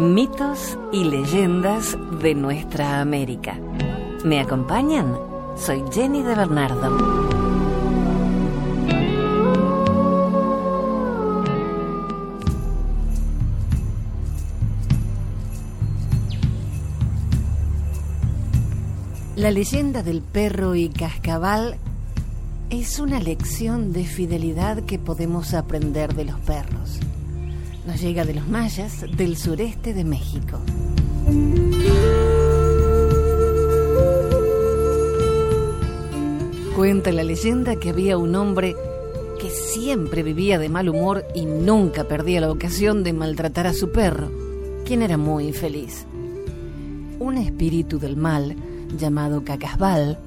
Mitos y leyendas de nuestra América. ¿Me acompañan? Soy Jenny de Bernardo. La leyenda del perro y cascabal es una lección de fidelidad que podemos aprender de los perros. Nos llega de los mayas del sureste de México. Cuenta la leyenda que había un hombre que siempre vivía de mal humor y nunca perdía la ocasión de maltratar a su perro, quien era muy infeliz. Un espíritu del mal llamado Cacasbal,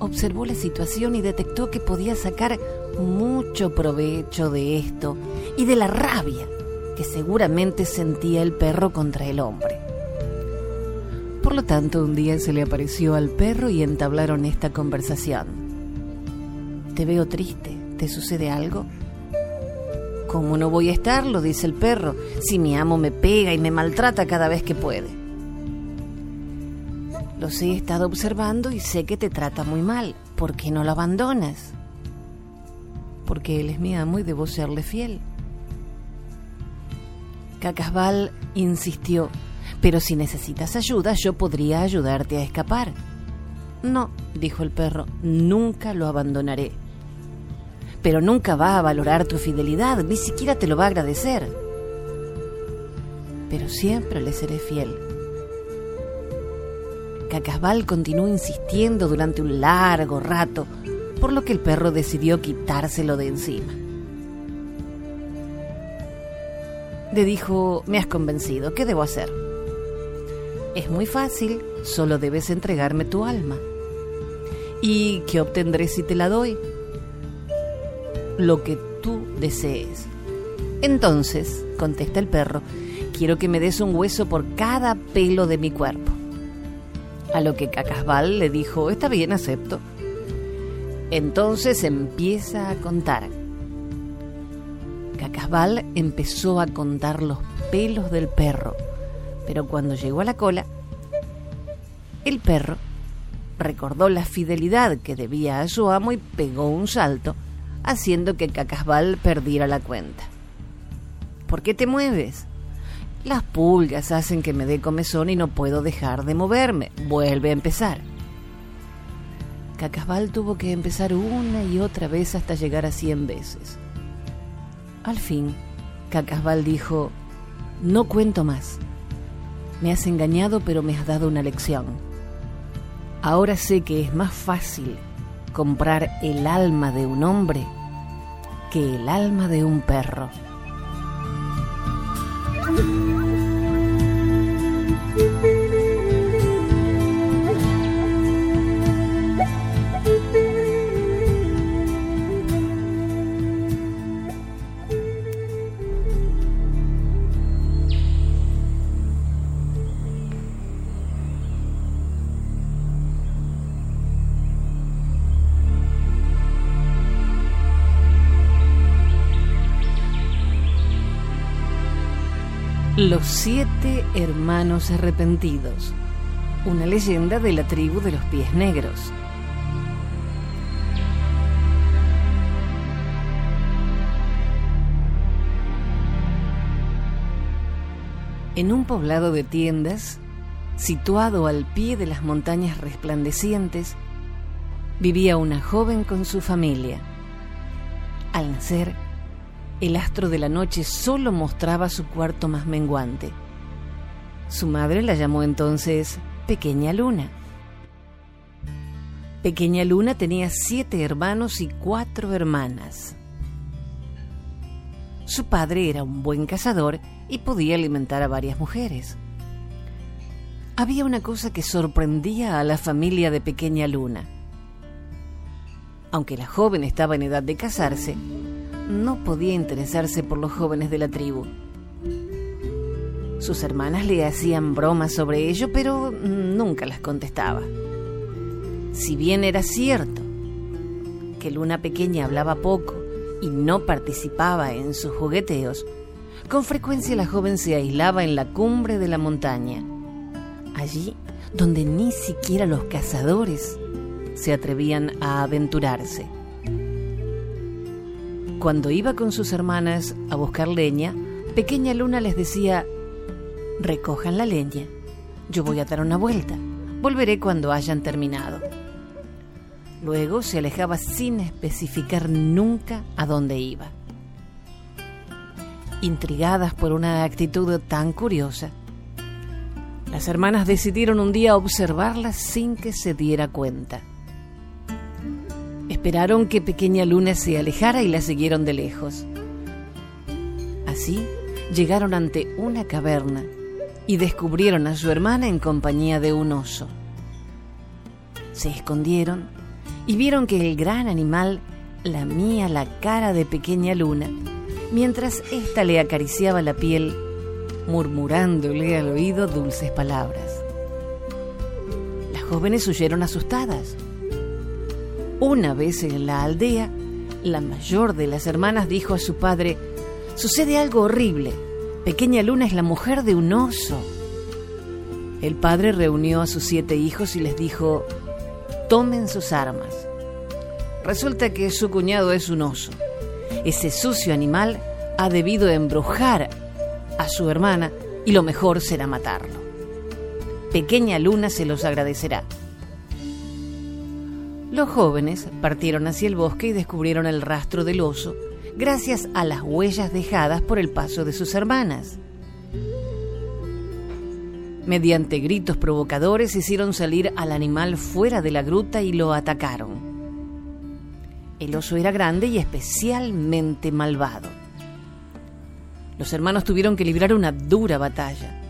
observó la situación y detectó que podía sacar mucho provecho de esto y de la rabia que seguramente sentía el perro contra el hombre. Por lo tanto, un día se le apareció al perro y entablaron esta conversación. Te veo triste, ¿te sucede algo? ¿Cómo no voy a estarlo? dice el perro, si mi amo me pega y me maltrata cada vez que puede. Los he estado observando y sé que te trata muy mal. ¿Por qué no lo abandonas? Porque él es mi amo y debo serle fiel. Cacasbal insistió, pero si necesitas ayuda yo podría ayudarte a escapar. No, dijo el perro, nunca lo abandonaré. Pero nunca va a valorar tu fidelidad, ni siquiera te lo va a agradecer. Pero siempre le seré fiel Cacasbal continuó insistiendo durante un largo rato, por lo que el perro decidió quitárselo de encima. Le dijo, me has convencido, ¿qué debo hacer? Es muy fácil, solo debes entregarme tu alma. ¿Y qué obtendré si te la doy? Lo que tú desees. Entonces, contesta el perro, quiero que me des un hueso por cada pelo de mi cuerpo. A lo que Cacasbal le dijo, está bien, acepto. Entonces empieza a contar. Cacasbal empezó a contar los pelos del perro, pero cuando llegó a la cola, el perro recordó la fidelidad que debía a su amo y pegó un salto, haciendo que Cacasbal perdiera la cuenta. ¿Por qué te mueves? Las pulgas hacen que me dé comezón y no puedo dejar de moverme. Vuelve a empezar. Cacasbal tuvo que empezar una y otra vez hasta llegar a cien veces. Al fin, Cacasbal dijo, no cuento más. Me has engañado pero me has dado una lección. Ahora sé que es más fácil comprar el alma de un hombre que el alma de un perro. Los siete hermanos arrepentidos, una leyenda de la tribu de los pies negros. En un poblado de tiendas, situado al pie de las montañas resplandecientes, vivía una joven con su familia. Al nacer, el astro de la noche solo mostraba su cuarto más menguante. Su madre la llamó entonces Pequeña Luna. Pequeña Luna tenía siete hermanos y cuatro hermanas. Su padre era un buen cazador y podía alimentar a varias mujeres. Había una cosa que sorprendía a la familia de Pequeña Luna. Aunque la joven estaba en edad de casarse, no podía interesarse por los jóvenes de la tribu. Sus hermanas le hacían bromas sobre ello, pero nunca las contestaba. Si bien era cierto que Luna pequeña hablaba poco y no participaba en sus jugueteos, Con frecuencia la joven se aislaba en la cumbre de la montaña, allí donde ni siquiera los cazadores se atrevían a aventurarse. Cuando iba con sus hermanas a buscar leña, Pequeña Luna les decía, recojan la leña, yo voy a dar una vuelta, volveré cuando hayan terminado. Luego se alejaba sin especificar nunca a dónde iba. Intrigadas por una actitud tan curiosa, las hermanas decidieron un día observarla sin que se diera cuenta. Esperaron que Pequeña Luna se alejara y la siguieron de lejos. Así llegaron ante una caverna y descubrieron a su hermana en compañía de un oso. Se escondieron y vieron que el gran animal lamía la cara de Pequeña Luna mientras ésta le acariciaba la piel murmurándole al oído dulces palabras. Las jóvenes huyeron asustadas. Una vez en la aldea, la mayor de las hermanas dijo a su padre, sucede algo horrible. Pequeña Luna es la mujer de un oso. El padre reunió a sus siete hijos y les dijo, tomen sus armas. Resulta que su cuñado es un oso. Ese sucio animal ha debido embrujar a su hermana y lo mejor será matarlo. Pequeña Luna se los agradecerá. Los jóvenes partieron hacia el bosque y descubrieron el rastro del oso gracias a las huellas dejadas por el paso de sus hermanas. Mediante gritos provocadores hicieron salir al animal fuera de la gruta y lo atacaron. El oso era grande y especialmente malvado los hermanos tuvieron que librar una dura batalla.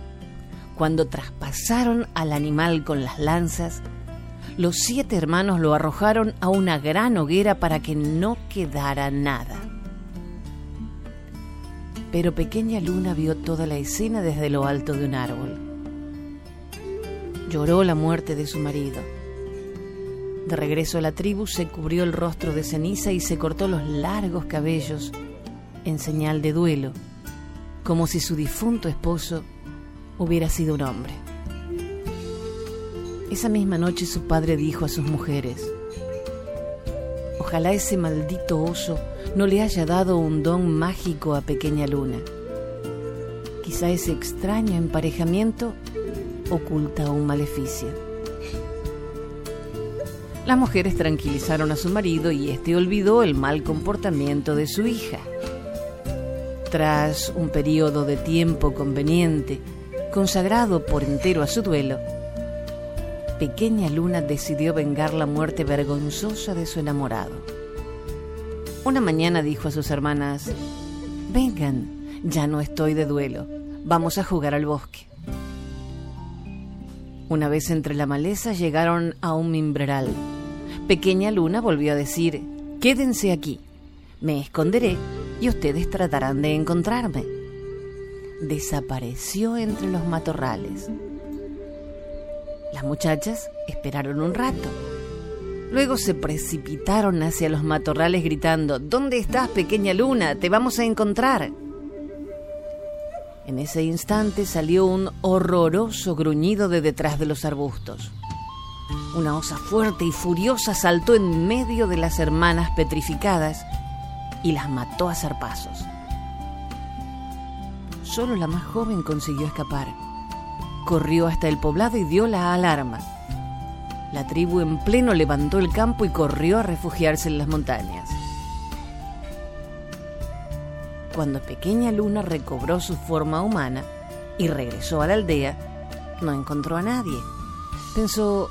Cuando traspasaron al animal con las lanzas, los siete hermanos lo arrojaron a una gran hoguera para que no quedara nada. Pero pequeña Luna vio toda la escena desde lo alto de un árbol. Lloró la muerte de su marido. De regreso a la tribu se cubrió el rostro de ceniza y se cortó los largos cabellos en señal de duelo como si su difunto esposo hubiera sido un hombre. Esa misma noche su padre dijo a sus mujeres, ojalá ese maldito oso no le haya dado un don mágico a pequeña luna. Quizá ese extraño emparejamiento oculta un maleficio. Las mujeres tranquilizaron a su marido y éste olvidó el mal comportamiento de su hija. Tras un periodo de tiempo conveniente, consagrado por entero a su duelo, Pequeña Luna decidió vengar la muerte vergonzosa de su enamorado. Una mañana dijo a sus hermanas, vengan, ya no estoy de duelo, vamos a jugar al bosque. Una vez entre la maleza llegaron a un mimbreral. Pequeña Luna volvió a decir, quédense aquí, me esconderé y ustedes tratarán de encontrarme. Desapareció entre los matorrales. Las muchachas esperaron un rato. Luego se precipitaron hacia los matorrales gritando, ¿Dónde estás, pequeña luna? Te vamos a encontrar. En ese instante salió un horroroso gruñido de detrás de los arbustos. Una osa fuerte y furiosa saltó en medio de las hermanas petrificadas y las mató a zarpazos. Solo la más joven consiguió escapar. Corrió hasta el poblado y dio la alarma. La tribu en pleno levantó el campo y corrió a refugiarse en las montañas. Cuando Pequeña Luna recobró su forma humana y regresó a la aldea, no encontró a nadie. Pensó,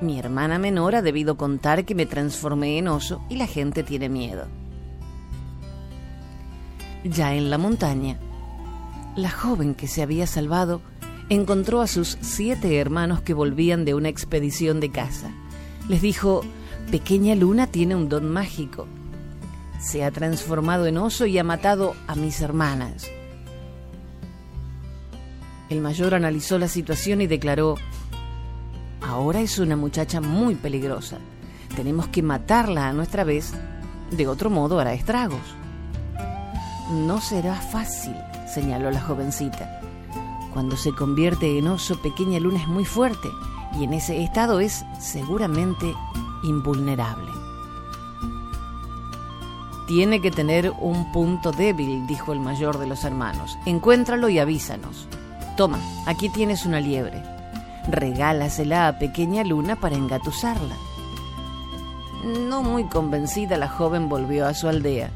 mi hermana menor ha debido contar que me transformé en oso y la gente tiene miedo. Ya en la montaña, la joven que se había salvado encontró a sus siete hermanos que volvían de una expedición de caza. Les dijo, Pequeña Luna tiene un don mágico. Se ha transformado en oso y ha matado a mis hermanas. El mayor analizó la situación y declaró, ahora es una muchacha muy peligrosa. Tenemos que matarla a nuestra vez, de otro modo hará estragos. no será fácil, señaló la jovencita. Cuando se convierte en oso, Pequeña Luna es muy fuerte y en ese estado es seguramente invulnerable. Tiene que tener un punto débil, dijo el mayor de los hermanos. Encuéntralo y avísanos. Toma, aquí tienes una liebre. Regálasela a Pequeña Luna para engatusarla. No muy convencida, la joven volvió a su aldea.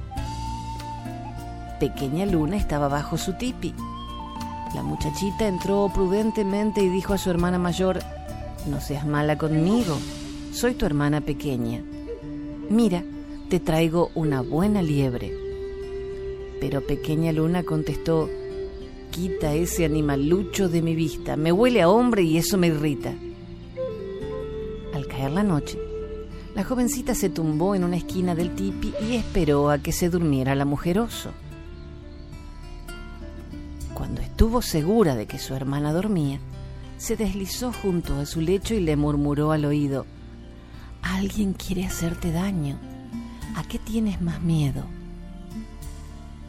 Pequeña Luna estaba bajo su tipi. La muchachita entró prudentemente y dijo a su hermana mayor, No seas mala conmigo, soy tu hermana pequeña. Mira, te traigo una buena liebre. Pero Pequeña Luna contestó, Quita ese animalucho de mi vista, me huele a hombre y eso me irrita. Al caer la noche, la jovencita se tumbó en una esquina del tipi y esperó a que se durmiera la mujeroso. Cuando estuvo segura de que su hermana dormía, se deslizó junto a su lecho y le murmuró al oído, Alguien quiere hacerte daño. ¿A qué tienes más miedo?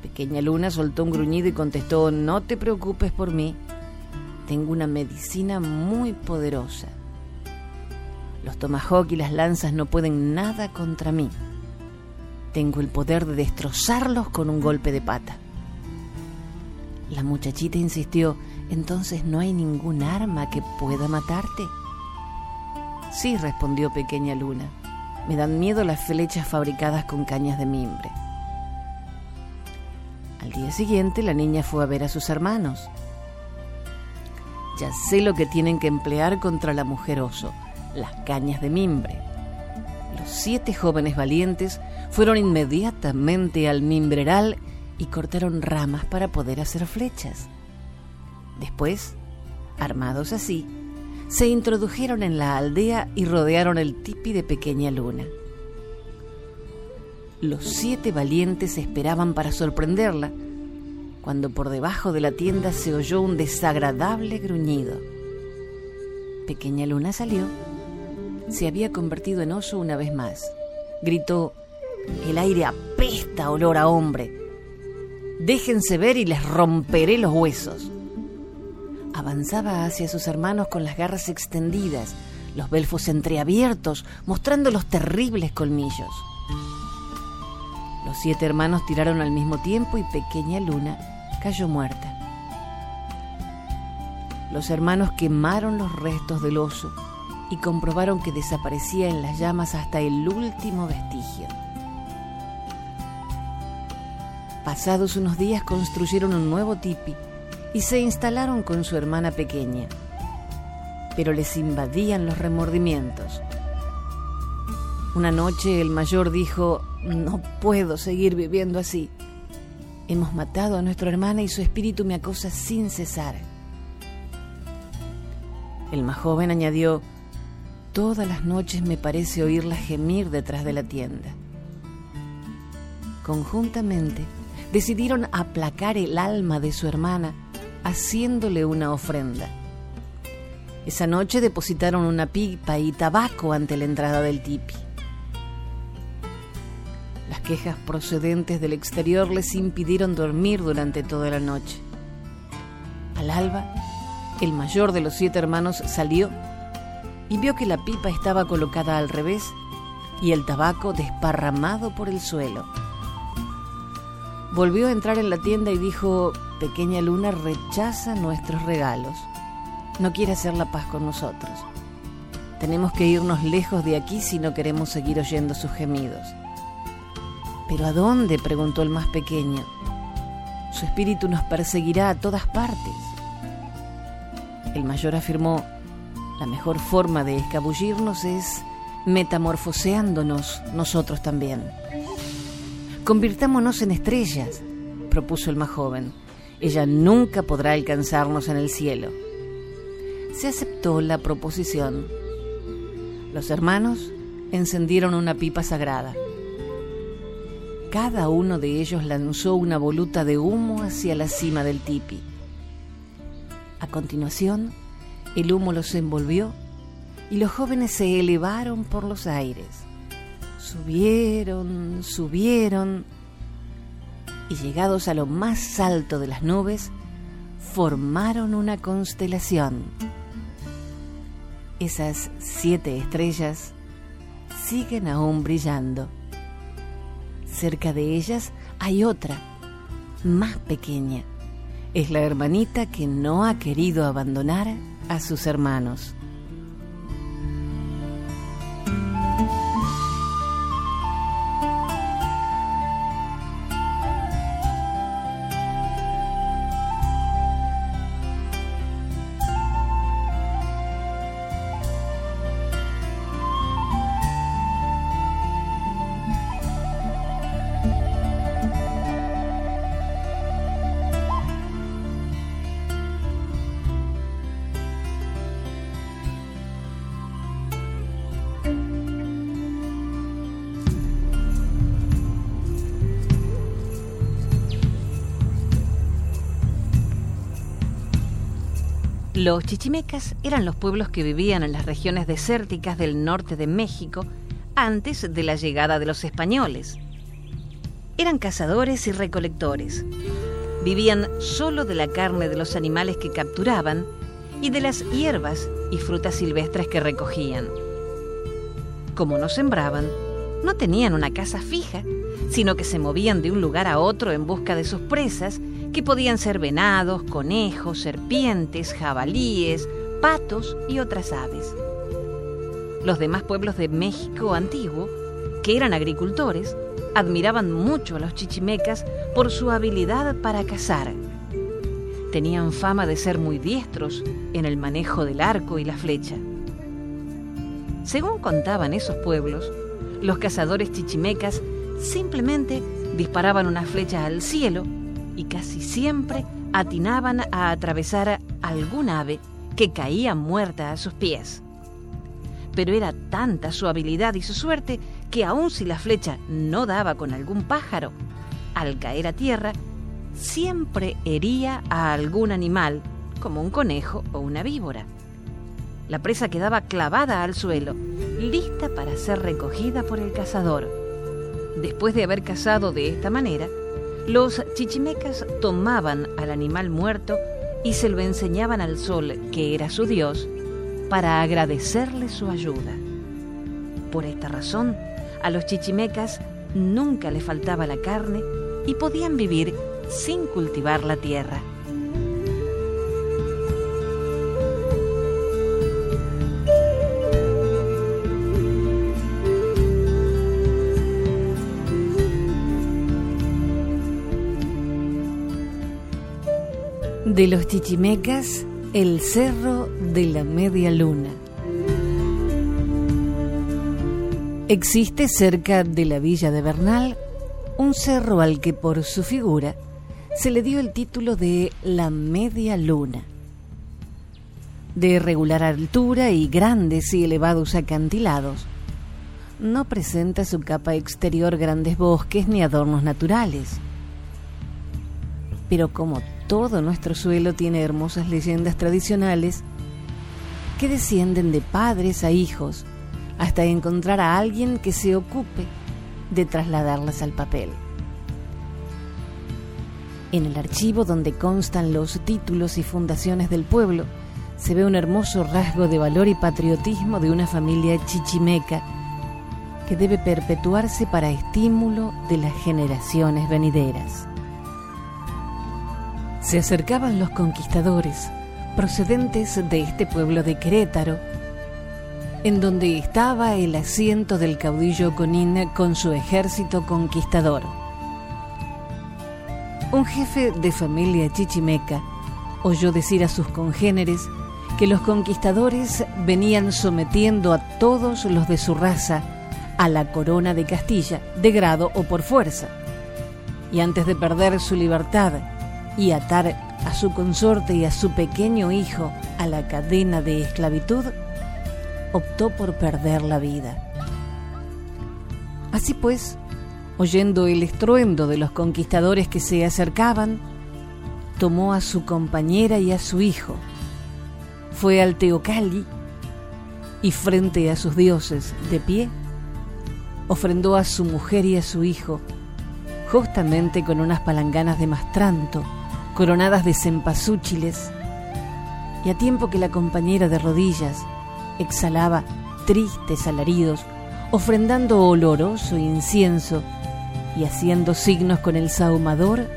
Pequeña Luna soltó un gruñido y contestó, no te preocupes por mí, tengo una medicina muy poderosa. Los tomahawk y las lanzas no pueden nada contra mí. Tengo el poder de destrozarlos con un golpe de pata. La muchachita insistió, entonces no hay ningún arma que pueda matarte. Sí, respondió Pequeña Luna. Me dan miedo las flechas fabricadas con cañas de mimbre. Al día siguiente la niña fue a ver a sus hermanos. Ya sé lo que tienen que emplear contra la mujer oso, las cañas de mimbre. Los siete jóvenes valientes fueron inmediatamente al mimbreral y cortaron ramas para poder hacer flechas. Después, armados así, se introdujeron en la aldea y rodearon el tipi de Pequeña Luna. Los siete valientes esperaban para sorprenderla, cuando por debajo de la tienda se oyó un desagradable gruñido. Pequeña Luna salió. Se había convertido en oso una vez más. Gritó, el aire apesta olor a hombre. Déjense ver y les romperé los huesos. Avanzaba hacia sus hermanos con las garras extendidas, los belfos entreabiertos, mostrando los terribles colmillos. Los siete hermanos tiraron al mismo tiempo y pequeña Luna cayó muerta. Los hermanos quemaron los restos del oso y comprobaron que desaparecía en las llamas hasta el último vestigio. Pasados unos días construyeron un nuevo tipi y se instalaron con su hermana pequeña. Pero les invadían los remordimientos. Una noche el mayor dijo, no puedo seguir viviendo así. Hemos matado a nuestra hermana y su espíritu me acosa sin cesar. El más joven añadió, todas las noches me parece oírla gemir detrás de la tienda. Conjuntamente decidieron aplacar el alma de su hermana haciéndole una ofrenda. Esa noche depositaron una pipa y tabaco ante la entrada del tipi. Las quejas procedentes del exterior les impidieron dormir durante toda la noche. Al alba, el mayor de los siete hermanos salió y vio que la pipa estaba colocada al revés y el tabaco desparramado por el suelo. Volvió a entrar en la tienda y dijo, Pequeña Luna rechaza nuestros regalos. No quiere hacer la paz con nosotros. Tenemos que irnos lejos de aquí si no queremos seguir oyendo sus gemidos. ¿Pero a dónde? preguntó el más pequeño. Su espíritu nos perseguirá a todas partes. El mayor afirmó, la mejor forma de escabullirnos es metamorfoseándonos nosotros también. Convirtámonos en estrellas, propuso el más joven. Ella nunca podrá alcanzarnos en el cielo. Se aceptó la proposición. Los hermanos encendieron una pipa sagrada. Cada uno de ellos lanzó una voluta de humo hacia la cima del tipi. A continuación, el humo los envolvió y los jóvenes se elevaron por los aires. Subieron, subieron. y llegados a lo más alto de las nubes, formaron una constelación. Esas siete estrellas siguen aún brillando. Cerca de ellas hay otra, más pequeña. Es la hermanita que no ha querido abandonar a sus hermanos. Los chichimecas eran los pueblos que vivían en las regiones desérticas del norte de México antes de la llegada de los españoles. Eran cazadores y recolectores. Vivían solo de la carne de los animales que capturaban y de las hierbas y frutas silvestres que recogían. Como no sembraban, no tenían una casa fija, sino que se movían de un lugar a otro en busca de sus presas que podían ser venados, conejos, serpientes, jabalíes, patos y otras aves. Los demás pueblos de México antiguo, que eran agricultores, admiraban mucho a los chichimecas por su habilidad para cazar. Tenían fama de ser muy diestros en el manejo del arco y la flecha. Según contaban esos pueblos, los cazadores chichimecas simplemente disparaban una flecha al cielo y casi siempre atinaban a atravesar algún ave que caía muerta a sus pies. Pero era tanta su habilidad y su suerte que aun si la flecha no daba con algún pájaro, al caer a tierra, siempre hería a algún animal, como un conejo o una víbora. La presa quedaba clavada al suelo, lista para ser recogida por el cazador. Después de haber cazado de esta manera, los chichimecas tomaban al animal muerto y se lo enseñaban al sol, que era su dios, para agradecerle su ayuda. Por esta razón, a los chichimecas nunca le faltaba la carne y podían vivir sin cultivar la tierra. De los chichimecas, el Cerro de la Media Luna. Existe cerca de la villa de Bernal un cerro al que por su figura se le dio el título de la Media Luna. De regular altura y grandes y elevados acantilados, no presenta su capa exterior grandes bosques ni adornos naturales. Pero como todo nuestro suelo tiene hermosas leyendas tradicionales que descienden de padres a hijos hasta encontrar a alguien que se ocupe de trasladarlas al papel. En el archivo donde constan los títulos y fundaciones del pueblo, se ve un hermoso rasgo de valor y patriotismo de una familia chichimeca que debe perpetuarse para estímulo de las generaciones venideras. Se acercaban los conquistadores procedentes de este pueblo de Querétaro, en donde estaba el asiento del caudillo Conín con su ejército conquistador. Un jefe de familia chichimeca oyó decir a sus congéneres que los conquistadores venían sometiendo a todos los de su raza a la corona de Castilla, de grado o por fuerza. Y antes de perder su libertad y atar a su consorte y a su pequeño hijo a la cadena de esclavitud, optó por perder la vida. Así pues, oyendo el estruendo de los conquistadores que se acercaban, tomó a su compañera y a su hijo, fue al Teocalli y frente a sus dioses de pie, ofrendó a su mujer y a su hijo justamente con unas palanganas de mastranto, coronadas de cempasúchiles, y a tiempo que la compañera de rodillas exhalaba tristes alaridos, ofrendando oloroso incienso y haciendo signos con el saumador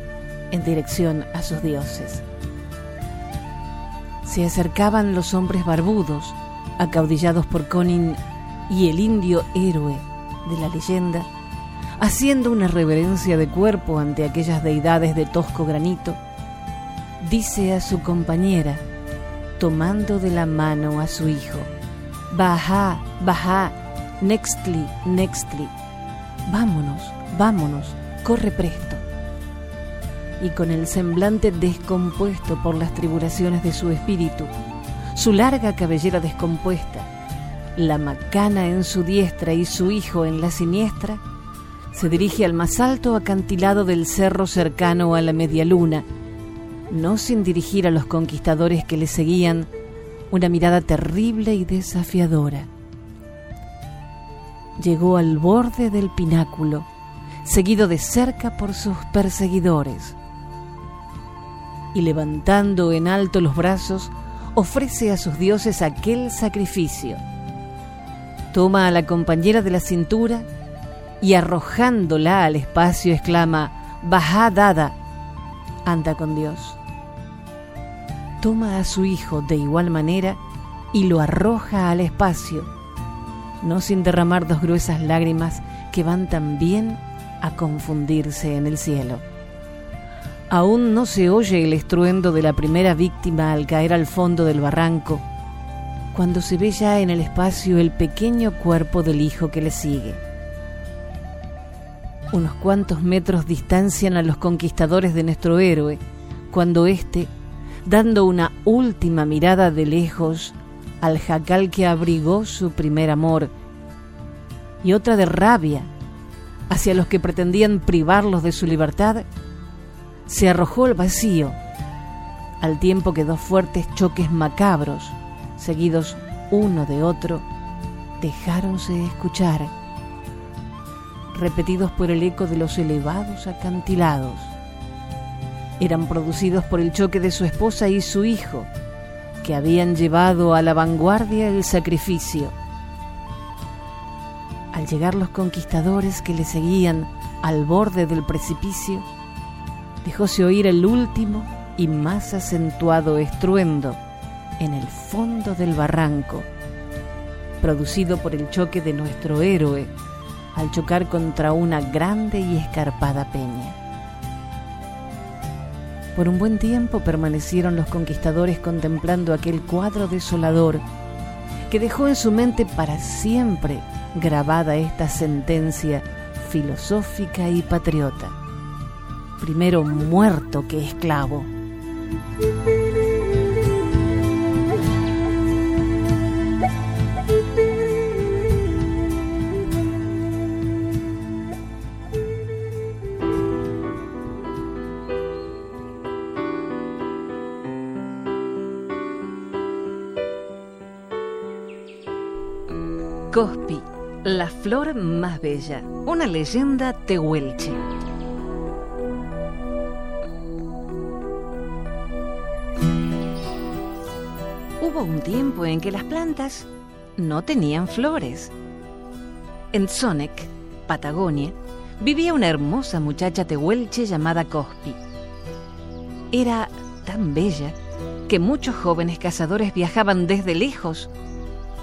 en dirección a sus dioses. Se acercaban los hombres barbudos, acaudillados por Conin y el indio héroe de la leyenda, haciendo una reverencia de cuerpo ante aquellas deidades de tosco granito, dice a su compañera, tomando de la mano a su hijo, Baja, baja, nextly, nextly, vámonos, vámonos, corre presto. Y con el semblante descompuesto por las tribulaciones de su espíritu, su larga cabellera descompuesta, la macana en su diestra y su hijo en la siniestra, se dirige al más alto acantilado del cerro cercano a la media luna, no sin dirigir a los conquistadores que le seguían una mirada terrible y desafiadora. Llegó al borde del pináculo, seguido de cerca por sus perseguidores, y levantando en alto los brazos, ofrece a sus dioses aquel sacrificio. Toma a la compañera de la cintura y arrojándola al espacio exclama, Baja dada, anda con Dios. Toma a su hijo de igual manera y lo arroja al espacio, no sin derramar dos gruesas lágrimas que van también a confundirse en el cielo. Aún no se oye el estruendo de la primera víctima al caer al fondo del barranco, cuando se ve ya en el espacio el pequeño cuerpo del hijo que le sigue. Unos cuantos metros distancian a los conquistadores de nuestro héroe, cuando éste, dando una última mirada de lejos al jacal que abrigó su primer amor, y otra de rabia hacia los que pretendían privarlos de su libertad, se arrojó al vacío, al tiempo que dos fuertes choques macabros, seguidos uno de otro, dejáronse escuchar repetidos por el eco de los elevados acantilados. Eran producidos por el choque de su esposa y su hijo, que habían llevado a la vanguardia el sacrificio. Al llegar los conquistadores que le seguían al borde del precipicio, dejóse oír el último y más acentuado estruendo en el fondo del barranco, producido por el choque de nuestro héroe al chocar contra una grande y escarpada peña. Por un buen tiempo permanecieron los conquistadores contemplando aquel cuadro desolador que dejó en su mente para siempre grabada esta sentencia filosófica y patriota. Primero muerto que esclavo. Cospi, la flor más bella, una leyenda tehuelche. Hubo un tiempo en que las plantas no tenían flores. En Sonec, Patagonia, vivía una hermosa muchacha tehuelche llamada Cospi. Era tan bella que muchos jóvenes cazadores viajaban desde lejos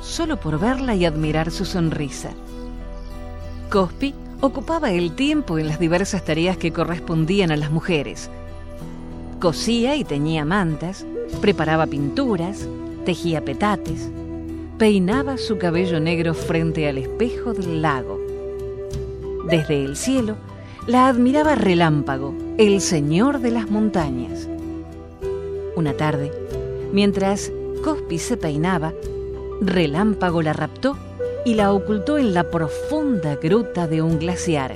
solo por verla y admirar su sonrisa. Cospi ocupaba el tiempo en las diversas tareas que correspondían a las mujeres. Cosía y teñía mantas, preparaba pinturas, tejía petates, peinaba su cabello negro frente al espejo del lago. Desde el cielo la admiraba Relámpago, el señor de las montañas. Una tarde, mientras Cospi se peinaba, Relámpago la raptó y la ocultó en la profunda gruta de un glaciar.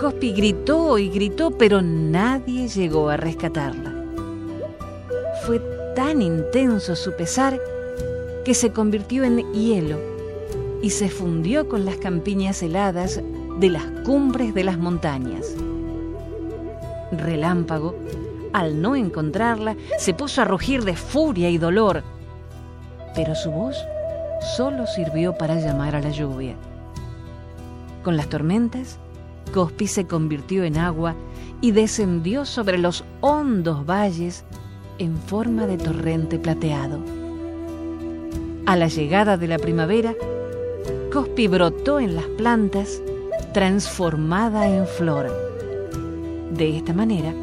Cospi gritó y gritó, pero nadie llegó a rescatarla. Fue tan intenso su pesar que se convirtió en hielo y se fundió con las campiñas heladas de las cumbres de las montañas. Relámpago, al no encontrarla, se puso a rugir de furia y dolor, pero su voz solo sirvió para llamar a la lluvia. Con las tormentas, Cospi se convirtió en agua y descendió sobre los hondos valles en forma de torrente plateado. A la llegada de la primavera, Cospi brotó en las plantas, transformada en flor. De esta manera,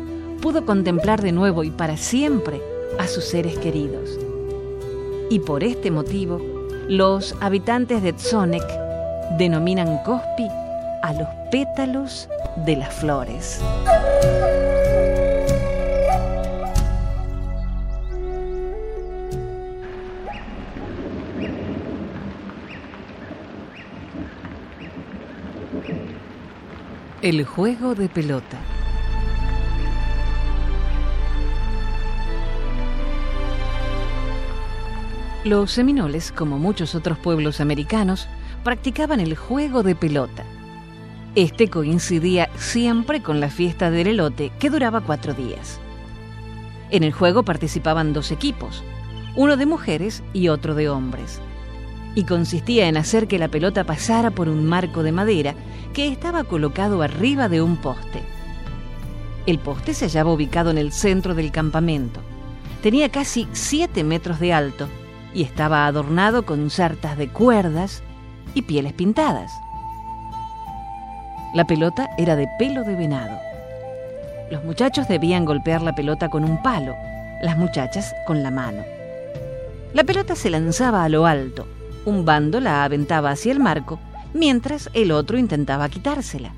pudo contemplar de nuevo y para siempre a sus seres queridos. Y por este motivo, los habitantes de Tsonek denominan Cospi a los pétalos de las flores. El juego de pelota. Los seminoles, como muchos otros pueblos americanos, practicaban el juego de pelota. Este coincidía siempre con la fiesta del elote, que duraba cuatro días. En el juego participaban dos equipos, uno de mujeres y otro de hombres y consistía en hacer que la pelota pasara por un marco de madera que estaba colocado arriba de un poste. El poste se hallaba ubicado en el centro del campamento. Tenía casi 7 metros de alto y estaba adornado con sartas de cuerdas y pieles pintadas. La pelota era de pelo de venado. Los muchachos debían golpear la pelota con un palo, las muchachas con la mano. La pelota se lanzaba a lo alto, un bando la aventaba hacia el marco, mientras el otro intentaba quitársela.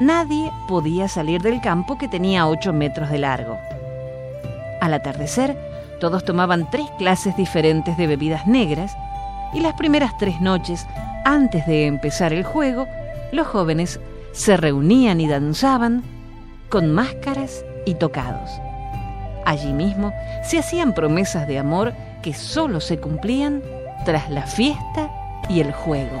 Nadie podía salir del campo que tenía 8 metros de largo. Al atardecer, todos tomaban tres clases diferentes de bebidas negras y las primeras tres noches, antes de empezar el juego, los jóvenes se reunían y danzaban con máscaras y tocados. Allí mismo se hacían promesas de amor que solo se cumplían tras la fiesta y el juego.